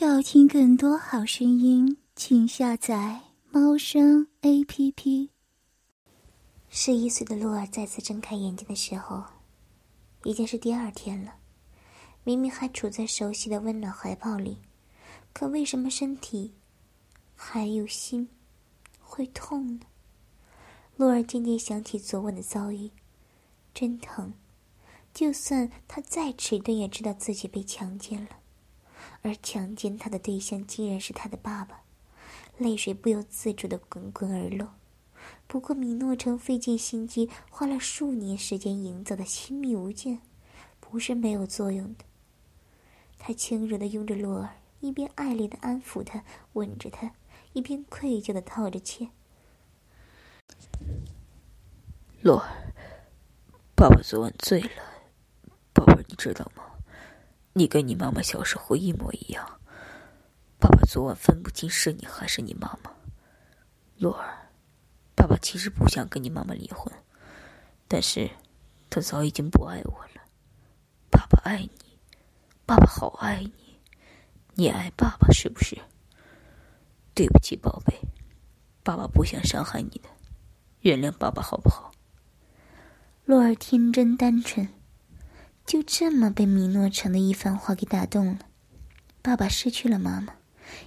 要听更多好声音，请下载猫声 A P P。十一岁的洛儿再次睁开眼睛的时候，已经是第二天了。明明还处在熟悉的温暖怀抱里，可为什么身体还有心会痛呢？洛儿渐渐想起昨晚的遭遇，真疼。就算他再迟钝，也知道自己被强奸了。而强奸他的对象竟然是他的爸爸，泪水不由自主的滚滚而落。不过米诺城费尽心机，花了数年时间营造的亲密无间，不是没有作用的。他轻柔的拥着洛儿，一边爱怜的安抚他，吻着他，一边愧疚的道着歉。洛儿，爸爸昨晚醉了，宝贝，你知道吗？你跟你妈妈小时候一模一样，爸爸昨晚分不清是你还是你妈妈。洛儿，爸爸其实不想跟你妈妈离婚，但是，他早已经不爱我了。爸爸爱你，爸爸好爱你，你爱爸爸是不是？对不起，宝贝，爸爸不想伤害你的，原谅爸爸好不好？洛儿天真单纯。就这么被米诺城的一番话给打动了。爸爸失去了妈妈，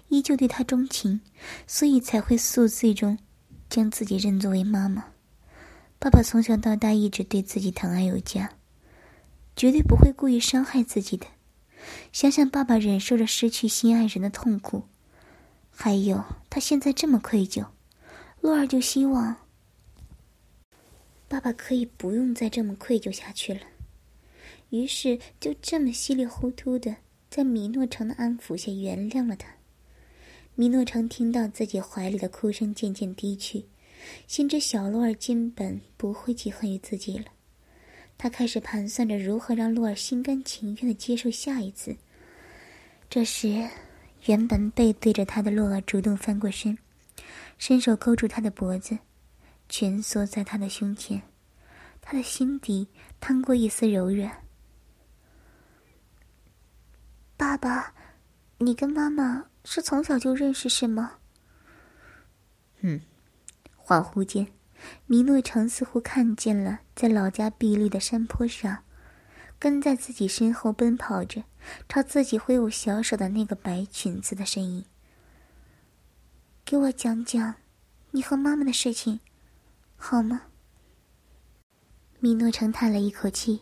依旧对他钟情，所以才会宿醉中将自己认作为妈妈。爸爸从小到大一直对自己疼爱有加，绝对不会故意伤害自己的。想想爸爸忍受着失去心爱人的痛苦，还有他现在这么愧疚，洛儿就希望爸爸可以不用再这么愧疚下去了。于是就这么稀里糊涂的，在米诺城的安抚下原谅了他。米诺城听到自己怀里的哭声渐渐低去，心知小洛儿根本不会记恨于自己了。他开始盘算着如何让洛儿心甘情愿的接受下一次。这时，原本背对着他的洛儿主动翻过身，伸手勾住他的脖子，蜷缩在他的胸前，他的心底淌过一丝柔软。爸爸，你跟妈妈是从小就认识是吗？嗯。恍惚间，米诺城似乎看见了在老家碧绿的山坡上，跟在自己身后奔跑着，朝自己挥舞小手的那个白裙子的身影。给我讲讲，你和妈妈的事情，好吗？米诺城叹了一口气。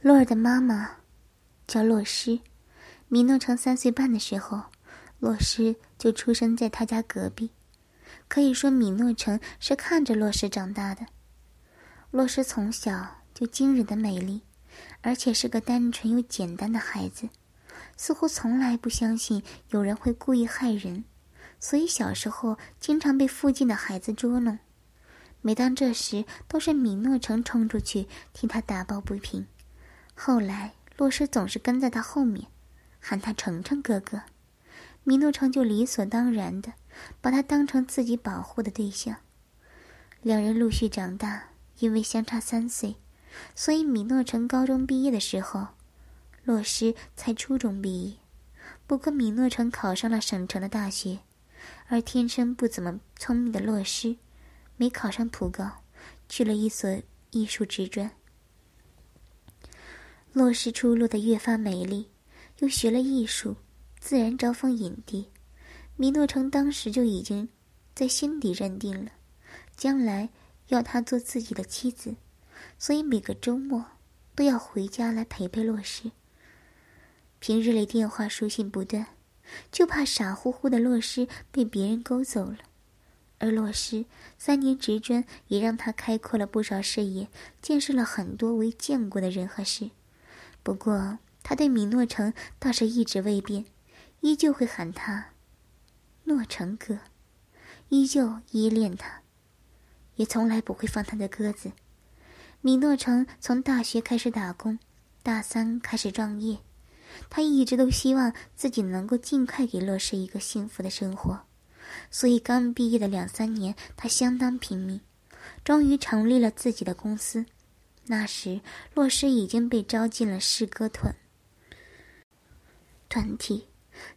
洛尔的妈妈叫洛诗。米诺城三岁半的时候，洛诗就出生在他家隔壁。可以说，米诺城是看着洛诗长大的。洛诗从小就惊人的美丽，而且是个单纯又简单的孩子，似乎从来不相信有人会故意害人，所以小时候经常被附近的孩子捉弄。每当这时，都是米诺城冲出去替他打抱不平。后来，洛诗总是跟在他后面。喊他程程哥哥，米诺城就理所当然的把他当成自己保护的对象。两人陆续长大，因为相差三岁，所以米诺城高中毕业的时候，洛诗才初中毕业。不过米诺城考上了省城的大学，而天生不怎么聪明的洛诗，没考上普高，去了一所艺术职专。洛诗出落得越发美丽。又学了艺术，自然招蜂引蝶。米诺城当时就已经在心底认定了，将来要她做自己的妻子，所以每个周末都要回家来陪陪洛诗。平日里电话书信不断，就怕傻乎乎的洛诗被别人勾走了。而洛诗三年职专也让他开阔了不少视野，见识了很多未见过的人和事。不过。他对米诺城倒是一直未变，依旧会喊他“诺城哥”，依旧依恋他，也从来不会放他的鸽子。米诺城从大学开始打工，大三开始创业，他一直都希望自己能够尽快给洛氏一个幸福的生活，所以刚毕业的两三年，他相当拼命，终于成立了自己的公司。那时，洛氏已经被招进了诗歌团。团体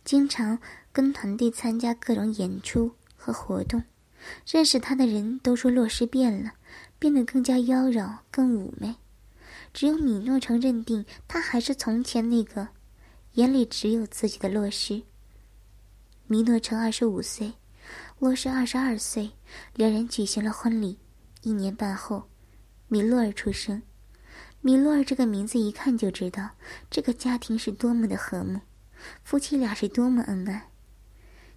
经常跟团队参加各种演出和活动。认识他的人都说洛诗变了，变得更加妖娆、更妩媚。只有米诺城认定他还是从前那个，眼里只有自己的洛诗。米诺城二十五岁，洛诗二十二岁，两人举行了婚礼。一年半后，米洛尔出生。米洛尔这个名字一看就知道，这个家庭是多么的和睦，夫妻俩是多么恩爱。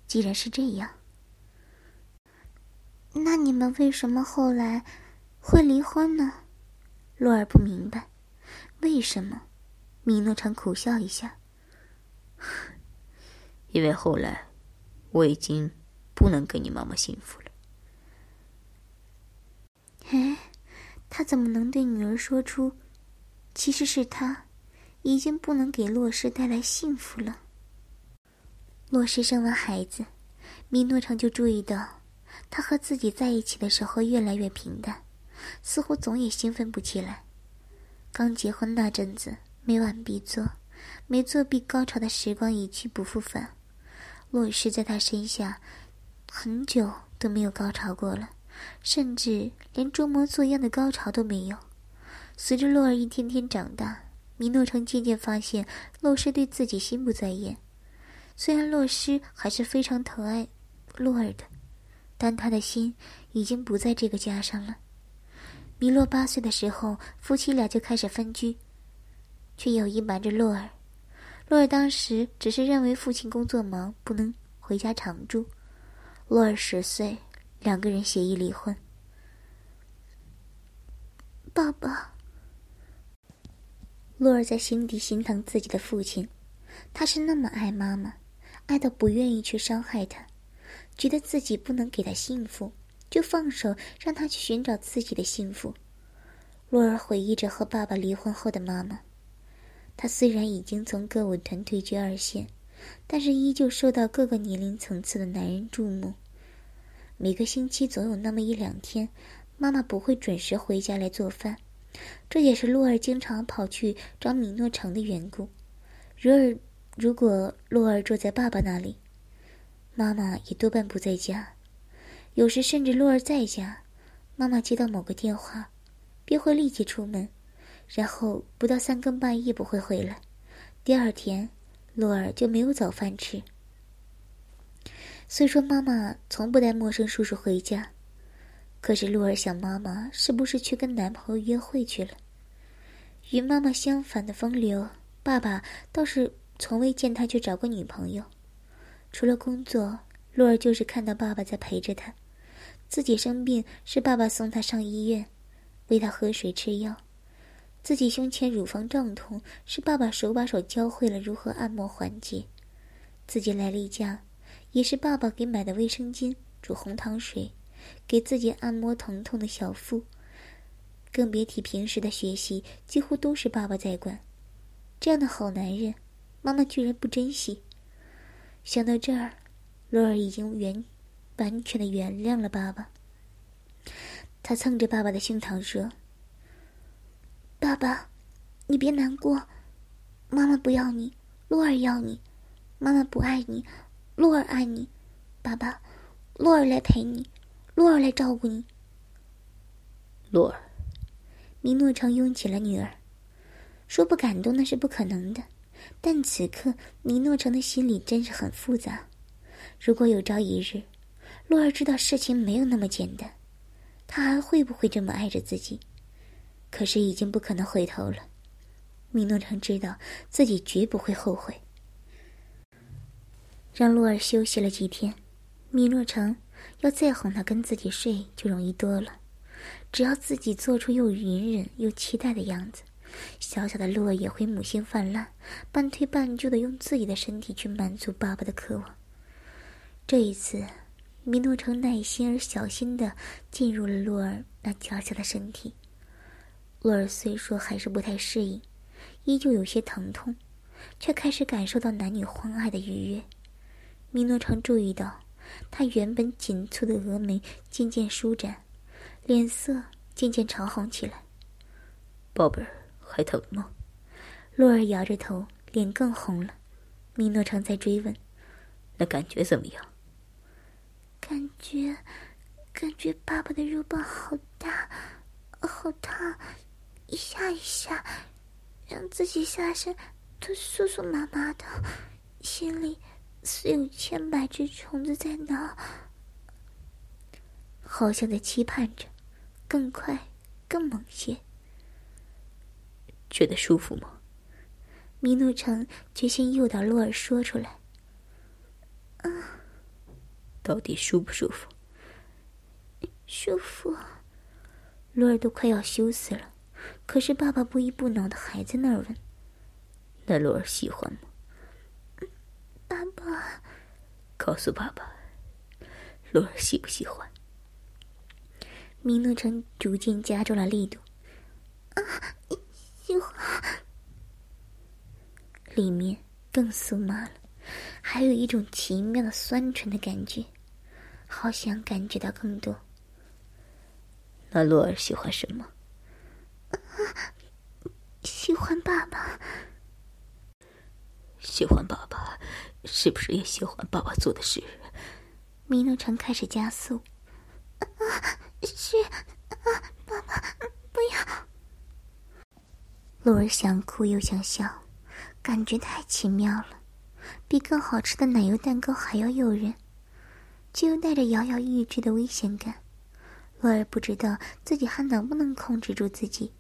既然是这样，那你们为什么后来会离婚呢？洛儿不明白。为什么？米诺城苦笑一下。因为后来，我已经不能给你妈妈幸福了。哎，他怎么能对女儿说出，其实是他，已经不能给洛氏带来幸福了？洛氏生完孩子，米诺城就注意到，他和自己在一起的时候越来越平淡，似乎总也兴奋不起来。刚结婚那阵子，每晚必做，每做必高潮的时光一去不复返。洛氏在他身下，很久都没有高潮过了，甚至连装模作样的高潮都没有。随着洛儿一天天长大，米诺城渐渐发现，洛诗对自己心不在焉。虽然洛诗还是非常疼爱洛儿的，但他的心已经不在这个家上了。米洛八岁的时候，夫妻俩就开始分居，却有意瞒着洛尔。洛尔当时只是认为父亲工作忙，不能回家常住。洛尔十岁，两个人协议离婚。爸爸，洛儿在心底心疼自己的父亲，他是那么爱妈妈，爱到不愿意去伤害他，觉得自己不能给他幸福。就放手让他去寻找自己的幸福。洛儿回忆着和爸爸离婚后的妈妈，她虽然已经从歌舞团退居二线，但是依旧受到各个年龄层次的男人注目。每个星期总有那么一两天，妈妈不会准时回家来做饭，这也是洛儿经常跑去找米诺城的缘故。如尔，如果洛儿住在爸爸那里，妈妈也多半不在家。有时甚至洛儿在家，妈妈接到某个电话，便会立即出门，然后不到三更半夜不会回来。第二天，洛儿就没有早饭吃。虽说妈妈从不带陌生叔叔回家，可是洛儿想，妈妈是不是去跟男朋友约会去了？与妈妈相反的风流，爸爸倒是从未见他去找过女朋友。除了工作，洛儿就是看到爸爸在陪着他。自己生病是爸爸送他上医院，喂他喝水吃药；自己胸前乳房胀痛是爸爸手把手教会了如何按摩缓解；自己来例假，也是爸爸给买的卫生巾、煮红糖水，给自己按摩疼痛的小腹。更别提平时的学习，几乎都是爸爸在管。这样的好男人，妈妈居然不珍惜。想到这儿，洛儿已经原。完全的原谅了爸爸。他蹭着爸爸的胸膛说：“爸爸，你别难过，妈妈不要你，洛儿要你。妈妈不爱你，洛儿爱你。爸爸，洛儿来陪你，洛儿来照顾你。”洛儿，米诺城拥起了女儿，说不感动那是不可能的。但此刻米诺城的心里真是很复杂。如果有朝一日，洛儿知道事情没有那么简单，他还会不会这么爱着自己？可是已经不可能回头了。米诺城知道自己绝不会后悔。让洛儿休息了几天，米诺城要再哄他跟自己睡就容易多了。只要自己做出又隐忍又期待的样子，小小的洛儿也会母性泛滥，半推半就的用自己的身体去满足爸爸的渴望。这一次。米诺城耐心而小心的进入了洛儿那娇小的身体。洛儿虽说还是不太适应，依旧有些疼痛，却开始感受到男女欢爱的愉悦。米诺城注意到，他原本紧蹙的峨眉渐渐舒展，脸色渐渐潮红起来。宝贝儿，还疼吗？洛儿摇着头，脸更红了。米诺常在追问：“那感觉怎么样？”感觉，感觉爸爸的肉棒好大，好烫，一下一下，让自己下身都酥酥麻麻的，心里似有千百只虫子在挠，好像在期盼着更快、更猛些。觉得舒服吗？米诺城决心诱导洛尔说出来。啊，到底舒不舒服？舒服。洛尔都快要羞死了，可是爸爸不依不挠的还在那儿问：“那洛尔喜欢吗？”爸爸，告诉爸爸，洛尔喜不喜欢？米诺城逐渐加重了力度。啊，喜欢。里面更酥麻了，还有一种奇妙的酸醇的感觉，好想感觉到更多。那洛尔喜欢什么？喜欢爸爸。喜欢爸爸，是不是也喜欢爸爸做的事？米诺城开始加速。是啊，爸爸，不要。洛儿想哭又想笑。感觉太奇妙了，比更好吃的奶油蛋糕还要诱人，却又带着摇摇欲坠的危险感。洛儿不知道自己还能不能控制住自己。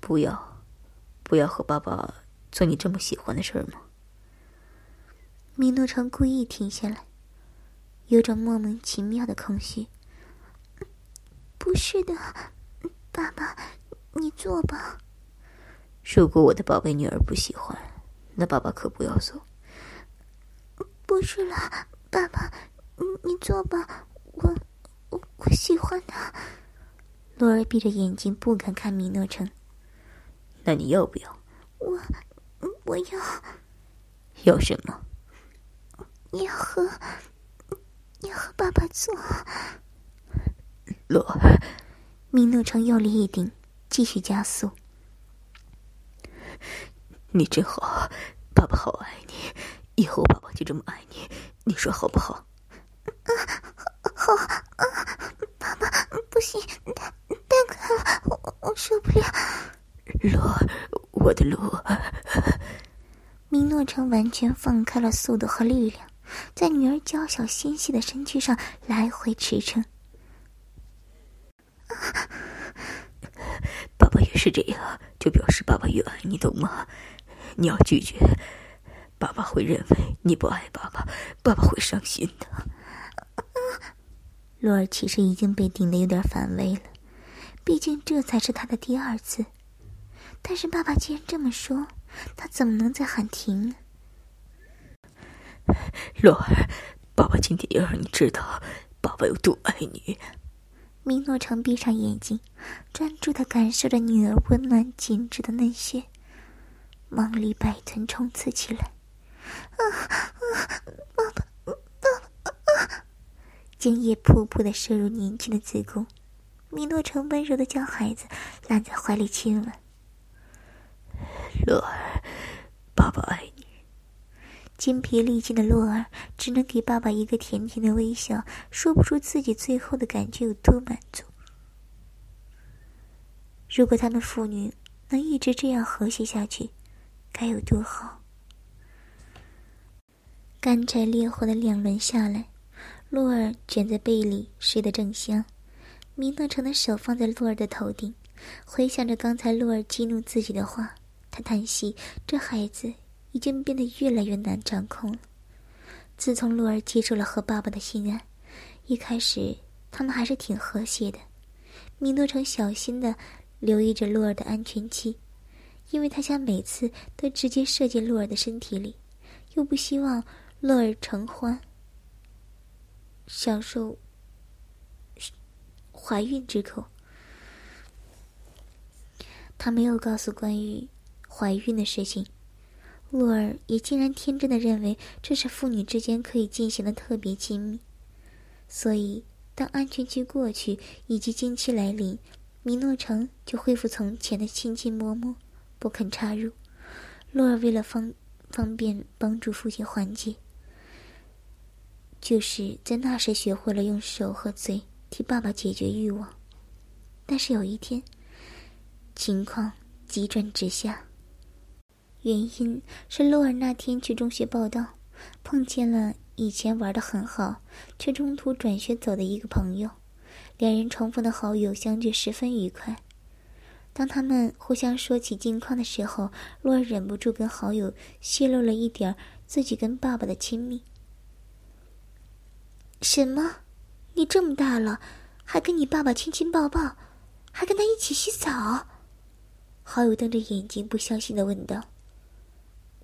不要，不要和爸爸做你这么喜欢的事儿吗？米诺城故意停下来，有种莫名其妙的空虚。不是的，爸爸，你坐吧。如果我的宝贝女儿不喜欢，那爸爸可不要走。不是啦，爸爸，你你坐吧，我我我喜欢他。洛儿闭着眼睛，不敢看米诺城。那你要不要？我我要。要什么？要和要和爸爸做。洛儿，米诺城用力一顶，继续加速。你真好，爸爸好爱你，以后爸爸就这么爱你，你说好不好？啊，好啊，爸爸，不行，太太快了，我我受不了。罗，我的罗。米诺城完全放开了速度和力量，在女儿娇小纤细的身躯上来回驰骋。爸爸越是这样，就表示爸爸越爱你，懂吗？你要拒绝，爸爸会认为你不爱爸爸，爸爸会伤心的。洛儿其实已经被顶得有点反胃了，毕竟这才是他的第二次。但是爸爸既然这么说，他怎么能再喊停呢？洛儿，爸爸今天要让你知道，爸爸有多爱你。米诺城闭上眼睛，专注的感受着女儿温暖紧致的嫩穴。梦里百臀冲刺起来，啊啊！爸爸，爸爸！精液噗噗的射入年轻的子宫，米诺城温柔的将孩子揽在怀里亲吻。洛儿，爸爸爱你。精疲力尽的洛儿只能给爸爸一个甜甜的微笑，说不出自己最后的感觉有多满足。如果他们父女能一直这样和谐下去。该有多好！干柴烈火的两轮下来，洛儿卷在被里睡得正香。米诺城的手放在洛儿的头顶，回想着刚才洛儿激怒自己的话，他叹息：这孩子已经变得越来越难掌控了。自从洛儿接受了和爸爸的心爱，一开始他们还是挺和谐的。米诺城小心的留意着洛儿的安全期。因为他想每次都直接射进洛儿的身体里，又不希望洛儿承欢，享受怀孕之口。他没有告诉关于怀孕的事情，洛尔也竟然天真的认为这是父女之间可以进行的特别亲密。所以，当安全期过去以及经期来临，米诺城就恢复从前的亲亲摸摸。不肯插入，洛尔为了方方便帮助父亲缓解。就是在那时学会了用手和嘴替爸爸解决欲望，但是有一天，情况急转直下。原因是洛尔那天去中学报道，碰见了以前玩的很好，却中途转学走的一个朋友，两人重逢的好友相聚十分愉快。当他们互相说起近况的时候，洛尔忍不住跟好友泄露了一点自己跟爸爸的亲密。什么？你这么大了，还跟你爸爸亲亲抱抱，还跟他一起洗澡？好友瞪着眼睛，不相信的问道。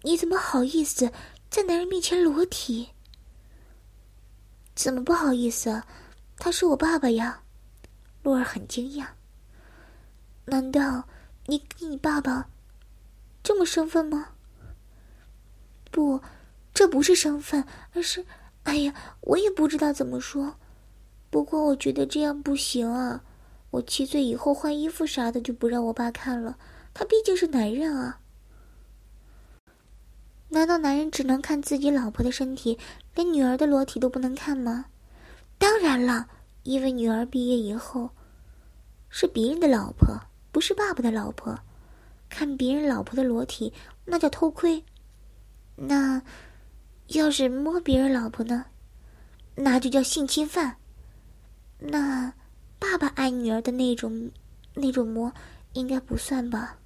你怎么好意思在男人面前裸体？怎么不好意思？他是我爸爸呀！洛儿很惊讶。难道你跟你爸爸这么生分吗？不，这不是生分，而是……哎呀，我也不知道怎么说。不过我觉得这样不行啊！我七岁以后换衣服啥的就不让我爸看了，他毕竟是男人啊。难道男人只能看自己老婆的身体，连女儿的裸体都不能看吗？当然了，因为女儿毕业以后是别人的老婆，不是爸爸的老婆，看别人老婆的裸体那叫偷窥。那要是摸别人老婆呢？那就叫性侵犯。那爸爸爱女儿的那种那种摸，应该不算吧？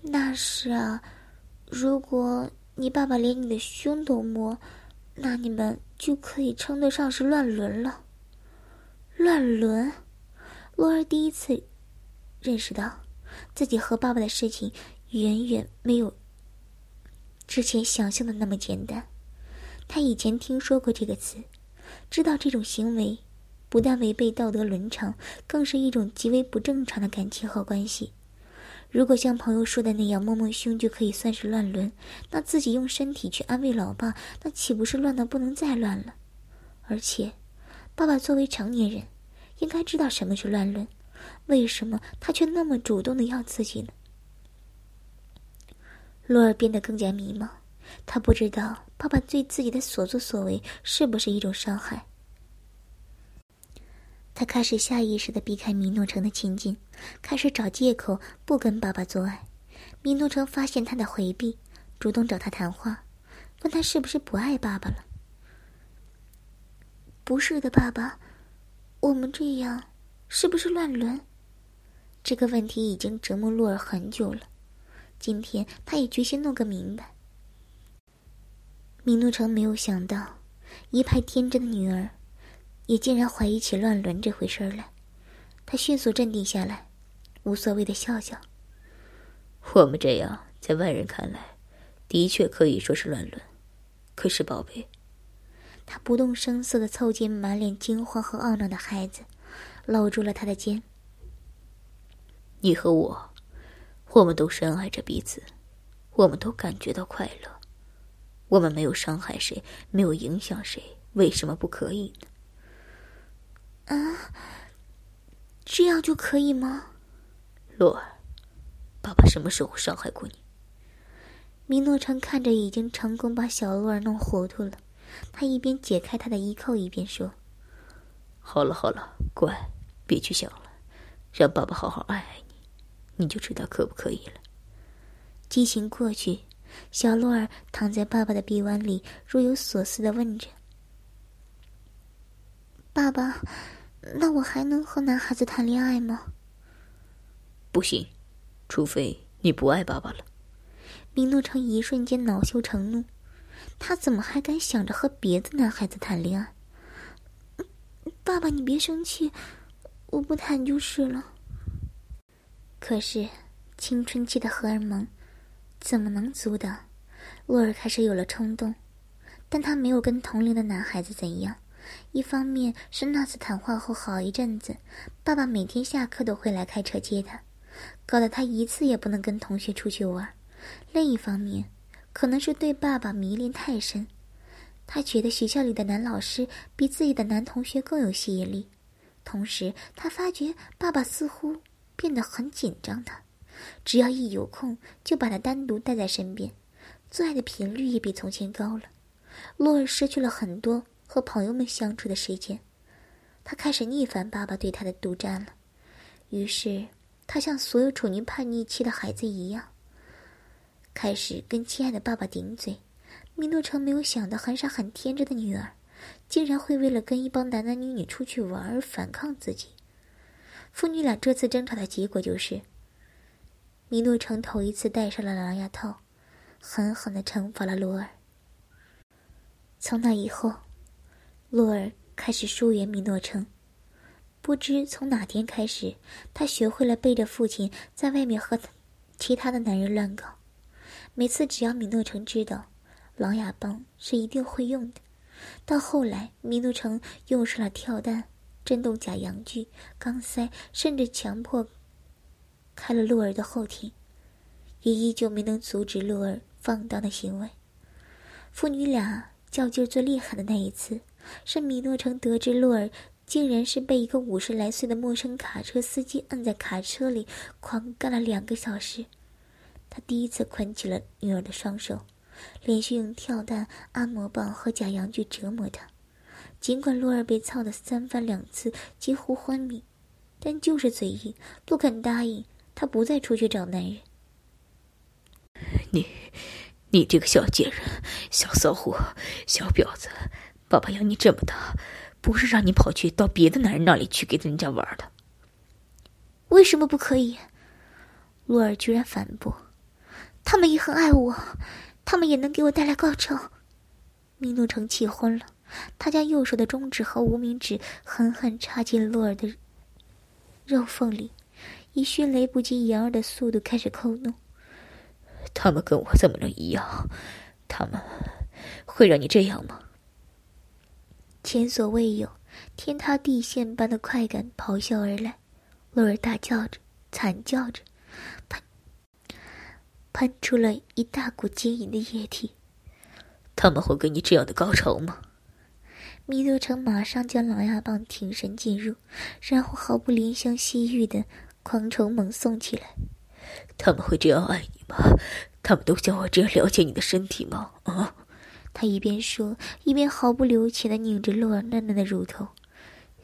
那是啊。如果你爸爸连你的胸都摸，那你们就可以称得上是乱伦了。乱伦，洛儿第一次认识到自己和爸爸的事情远远没有之前想象的那么简单。他以前听说过这个词，知道这种行为不但违背道德伦常，更是一种极为不正常的感情和关系。如果像朋友说的那样摸摸胸就可以算是乱伦，那自己用身体去安慰老爸，那岂不是乱的不能再乱了？而且，爸爸作为成年人，应该知道什么是乱伦，为什么他却那么主动的要自己呢？洛尔变得更加迷茫，他不知道爸爸对自己的所作所为是不是一种伤害。他开始下意识的避开米诺城的亲近，开始找借口不跟爸爸做爱。米诺城发现他的回避，主动找他谈话，问他是不是不爱爸爸了。不是的，爸爸，我们这样是不是乱伦？这个问题已经折磨洛尔很久了，今天他也决心弄个明白。米诺城没有想到，一派天真的女儿。也竟然怀疑起乱伦这回事儿来，他迅速镇定下来，无所谓的笑笑。我们这样在外人看来，的确可以说是乱伦。可是宝贝，他不动声色的凑近满脸惊慌和懊恼的孩子，搂住了他的肩。你和我，我们都深爱着彼此，我们都感觉到快乐，我们没有伤害谁，没有影响谁，为什么不可以呢？啊，这样就可以吗？洛儿，爸爸什么时候伤害过你？米诺城看着已经成功把小洛儿弄糊涂了，他一边解开他的衣扣，一边说：“好了好了，乖，别去想了，让爸爸好好爱爱你，你就知道可不可以了。”激情过去，小洛儿躺在爸爸的臂弯里，若有所思的问着：“爸爸。”那我还能和男孩子谈恋爱吗？不行，除非你不爱爸爸了。米诺城一瞬间恼羞成怒，他怎么还敢想着和别的男孩子谈恋爱？爸爸，你别生气，我不谈就是了。可是青春期的荷尔蒙怎么能阻挡？洛尔开始有了冲动，但他没有跟同龄的男孩子怎样。一方面是那次谈话后好一阵子，爸爸每天下课都会来开车接他，搞得他一次也不能跟同学出去玩；另一方面，可能是对爸爸迷恋太深，他觉得学校里的男老师比自己的男同学更有吸引力。同时，他发觉爸爸似乎变得很紧张，他只要一有空，就把他单独带在身边，做爱的频率也比从前高了。洛尔失去了很多和朋友们相处的时间，他开始逆反爸爸对他的独占了。于是，他像所有处于叛逆期的孩子一样，开始跟亲爱的爸爸顶嘴。米诺城没有想到，很傻很天真的女儿，竟然会为了跟一帮男男女女出去玩而反抗自己。父女俩这次争吵的结果就是，米诺城头一次戴上了狼牙套，狠狠的惩罚了罗尔。从那以后，洛尔开始疏远米诺城。不知从哪天开始，他学会了背着父亲在外面和其他的男人乱搞。每次只要米诺城知道，狼牙棒是一定会用的。到后来，米诺城用上了跳弹、震动假阳具、钢塞，甚至强迫开了洛尔的后庭，也依旧没能阻止洛尔放荡的行为。父女俩。较劲最厉害的那一次，是米诺城得知洛尔竟然是被一个五十来岁的陌生卡车司机摁在卡车里狂干了两个小时。他第一次捆起了女儿的双手，连续用跳弹、按摩棒和假阳具折磨她。尽管洛尔被操得三番两次几乎昏迷，但就是嘴硬，不肯答应他不再出去找男人。你。你这个小贱人、小骚货、小婊子！爸爸养你这么大，不是让你跑去到别的男人那里去给人家玩的。为什么不可以？洛尔居然反驳：“他们也很爱我，他们也能给我带来高潮。”米诺城气昏了，他将右手的中指和无名指狠狠插进洛尔的肉缝里，以迅雷不及掩耳的速度开始抠弄。他们跟我怎么能一样？他们会让你这样吗？前所未有、天塌地陷般的快感咆哮而来，洛尔大叫着、惨叫着，喷喷出了一大股晶莹的液体。他们会给你这样的高潮吗？米多城马上将狼牙棒挺身进入，然后毫不怜香惜玉的狂虫猛送起来。他们会这样爱你吗？他们都像我这样了解你的身体吗？啊！他一边说，一边毫不留情的拧着洛儿嫩嫩的乳头。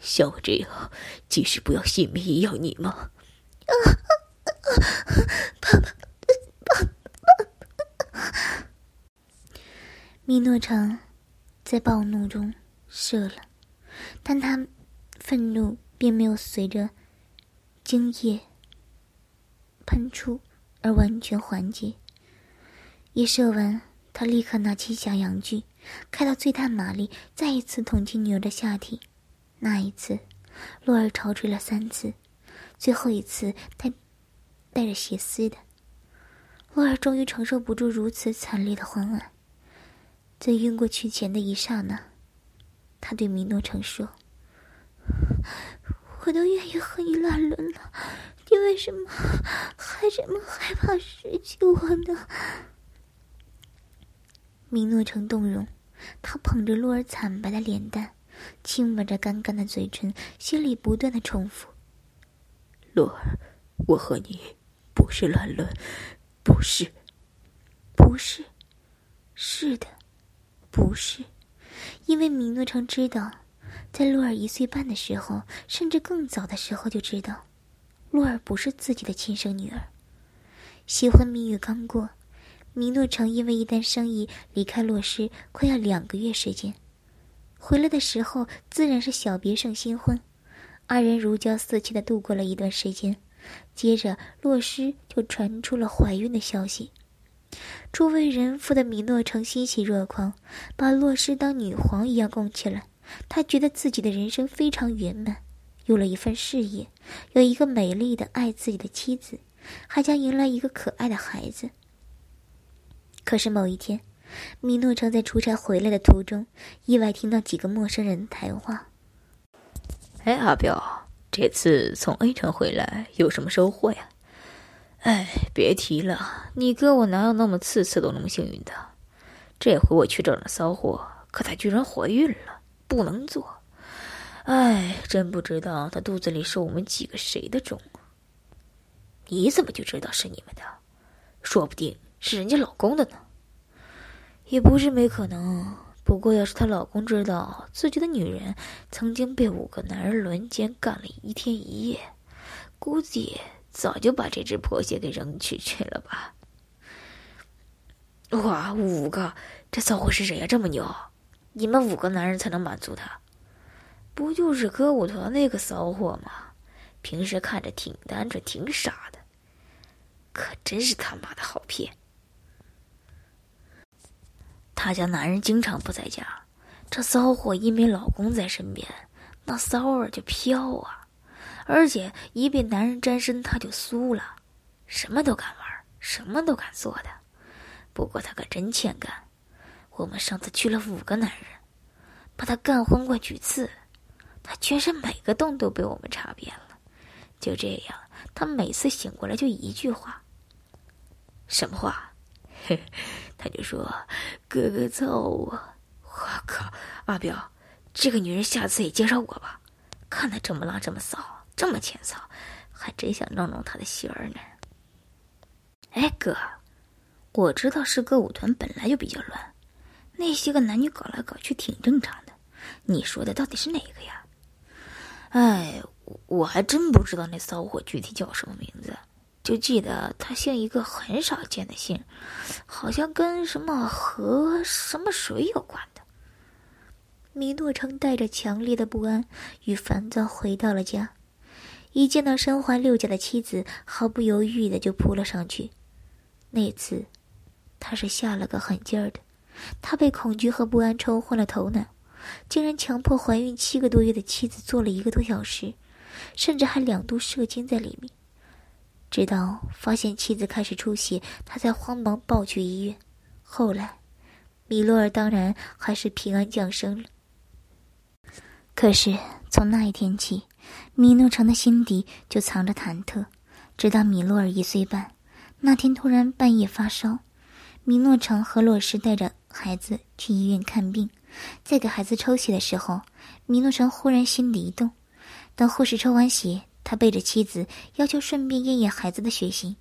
像我这样，即使不要性命也要你吗？啊啊！爸爸，爸爸！米诺城在暴怒中射了，但他愤怒并没有随着精液。喷出，而完全缓解。一射完，他立刻拿起小羊具，开到最大马力，再一次捅进女儿的下体。那一次，洛尔潮吹了三次，最后一次带带着血丝的。洛尔终于承受不住如此惨烈的昏暗，在晕过去前的一刹那，他对米诺城说：“我都愿意和你乱伦了。”你为什么还这么害怕失去我呢？米诺城动容，他捧着洛儿惨白的脸蛋，亲吻着干干的嘴唇，心里不断的重复：“洛儿，我和你不是乱伦，不是，不是，是的，不是。”因为米诺城知道，在洛儿一岁半的时候，甚至更早的时候就知道。洛儿不是自己的亲生女儿。新婚蜜月刚过，米诺城因为一单生意离开洛师，快要两个月时间。回来的时候自然是小别胜新婚，二人如胶似漆的度过了一段时间。接着，洛师就传出了怀孕的消息。初为人父的米诺城欣喜若狂，把洛师当女皇一样供起来。他觉得自己的人生非常圆满。有了一份事业，有一个美丽的爱自己的妻子，还将迎来一个可爱的孩子。可是某一天，米诺城在出差回来的途中，意外听到几个陌生人谈话。哎，阿彪，这次从 A 城回来有什么收获呀？哎，别提了，你哥我哪有那么次次都那么幸运的？这回我去找那骚货，可她居然怀孕了，不能做。哎，真不知道他肚子里是我们几个谁的种。你怎么就知道是你们的？说不定是人家老公的呢。也不是没可能。不过，要是她老公知道自己的女人曾经被五个男人轮奸干了一天一夜，估计早就把这只破鞋给扔出去了吧。哇，五个！这骚货是谁呀？这么牛？你们五个男人才能满足他？不就是歌舞团那个骚货吗？平时看着挺单纯、挺傻的，可真是他妈的好骗。他家男人经常不在家，这骚货一没老公在身边，那骚味就飘啊！而且一被男人沾身，他就酥了，什么都敢玩，什么都敢做的。不过他可真欠干，我们上次去了五个男人，把他干昏过几次，他全身每个洞都被我们插遍了。就这样，他每次醒过来就一句话：“什么话？”嘿，他就说：“哥哥操我！”我靠，阿彪，这个女人下次也介绍我吧。看她这么浪，这么骚，这么欠操，还真想弄弄她的心儿呢。哎，哥。我知道是歌舞团本来就比较乱，那些个男女搞来搞去挺正常的。你说的到底是哪个呀？哎，我还真不知道那骚货具体叫什么名字，就记得他姓一个很少见的姓，好像跟什么河什么水有关的。米诺城带着强烈的不安与烦躁回到了家，一见到身怀六甲的妻子，毫不犹豫的就扑了上去。那次。他是下了个狠劲儿的，他被恐惧和不安冲昏了头脑，竟然强迫怀孕七个多月的妻子做了一个多小时，甚至还两度射精在里面。直到发现妻子开始出血，他才慌忙抱去医院。后来，米洛尔当然还是平安降生了。可是从那一天起，米诺城的心底就藏着忐忑，直到米洛尔一岁半，那天突然半夜发烧。米诺城和洛什带着孩子去医院看病，在给孩子抽血的时候，米诺城忽然心里一动。等护士抽完血，他背着妻子，要求顺便验验孩子的血型。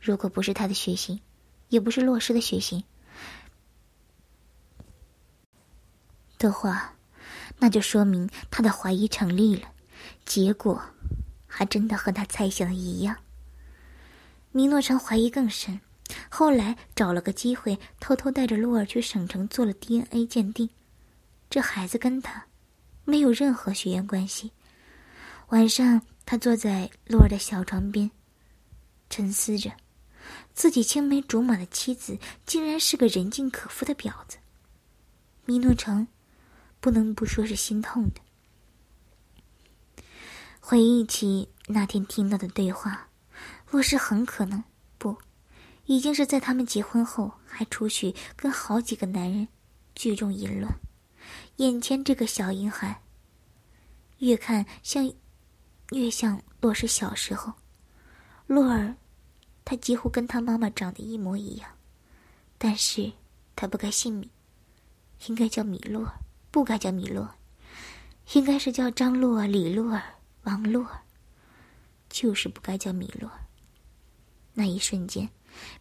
如果不是他的血型，也不是洛什的血型的话，那就说明他的怀疑成立了。结果，还真的和他猜想的一样。米诺城怀疑更深。后来找了个机会，偷偷带着洛儿去省城做了 DNA 鉴定，这孩子跟他没有任何血缘关系。晚上，他坐在洛儿的小床边，沉思着，自己青梅竹马的妻子竟然是个人尽可夫的婊子。米诺城不能不说是心痛的。回忆起那天听到的对话，洛是很可能不。已经是在他们结婚后，还出去跟好几个男人聚众淫乱。眼前这个小婴孩，越看像，越像洛是小时候。洛儿，他几乎跟他妈妈长得一模一样，但是他不该姓米，应该叫米洛，不该叫米洛，应该是叫张洛、李洛儿、王洛儿，就是不该叫米洛儿。那一瞬间。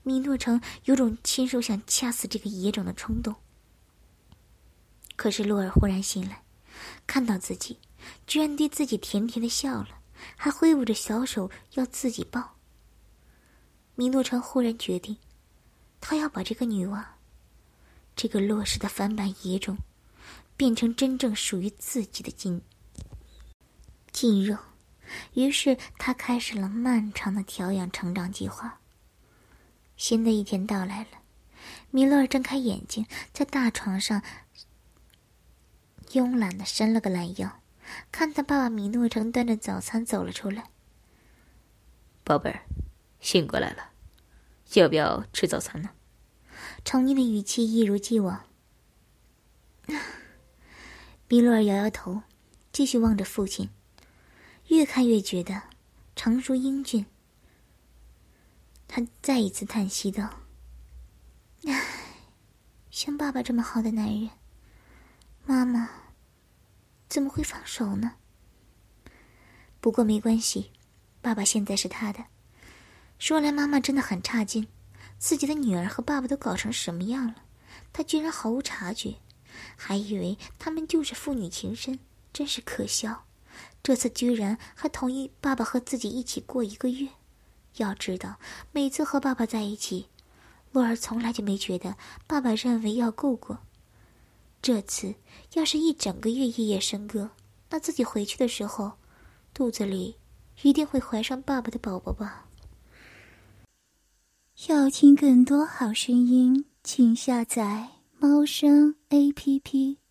米诺城有种亲手想掐死这个野种的冲动。可是洛儿忽然醒来，看到自己，居然对自己甜甜的笑了，还挥舞着小手要自己抱。米诺城忽然决定，他要把这个女娃，这个落实的翻版野种，变成真正属于自己的金金肉。于是他开始了漫长的调养成长计划。新的一天到来了，米洛尔睁开眼睛，在大床上慵懒的伸了个懒腰，看他爸爸米诺城端着早餐走了出来。宝贝儿，醒过来了，要不要吃早餐呢？宠溺的语气一如既往。米洛尔摇摇头，继续望着父亲，越看越觉得成熟英俊。他再一次叹息道：“唉，像爸爸这么好的男人，妈妈怎么会放手呢？不过没关系，爸爸现在是他的，说来妈妈真的很差劲，自己的女儿和爸爸都搞成什么样了，她居然毫无察觉，还以为他们就是父女情深，真是可笑。这次居然还同意爸爸和自己一起过一个月。要知道，每次和爸爸在一起，洛儿从来就没觉得爸爸认为要够过。这次要是一整个月夜夜笙歌，那自己回去的时候，肚子里一定会怀上爸爸的宝宝吧。要听更多好声音，请下载猫声 A P P。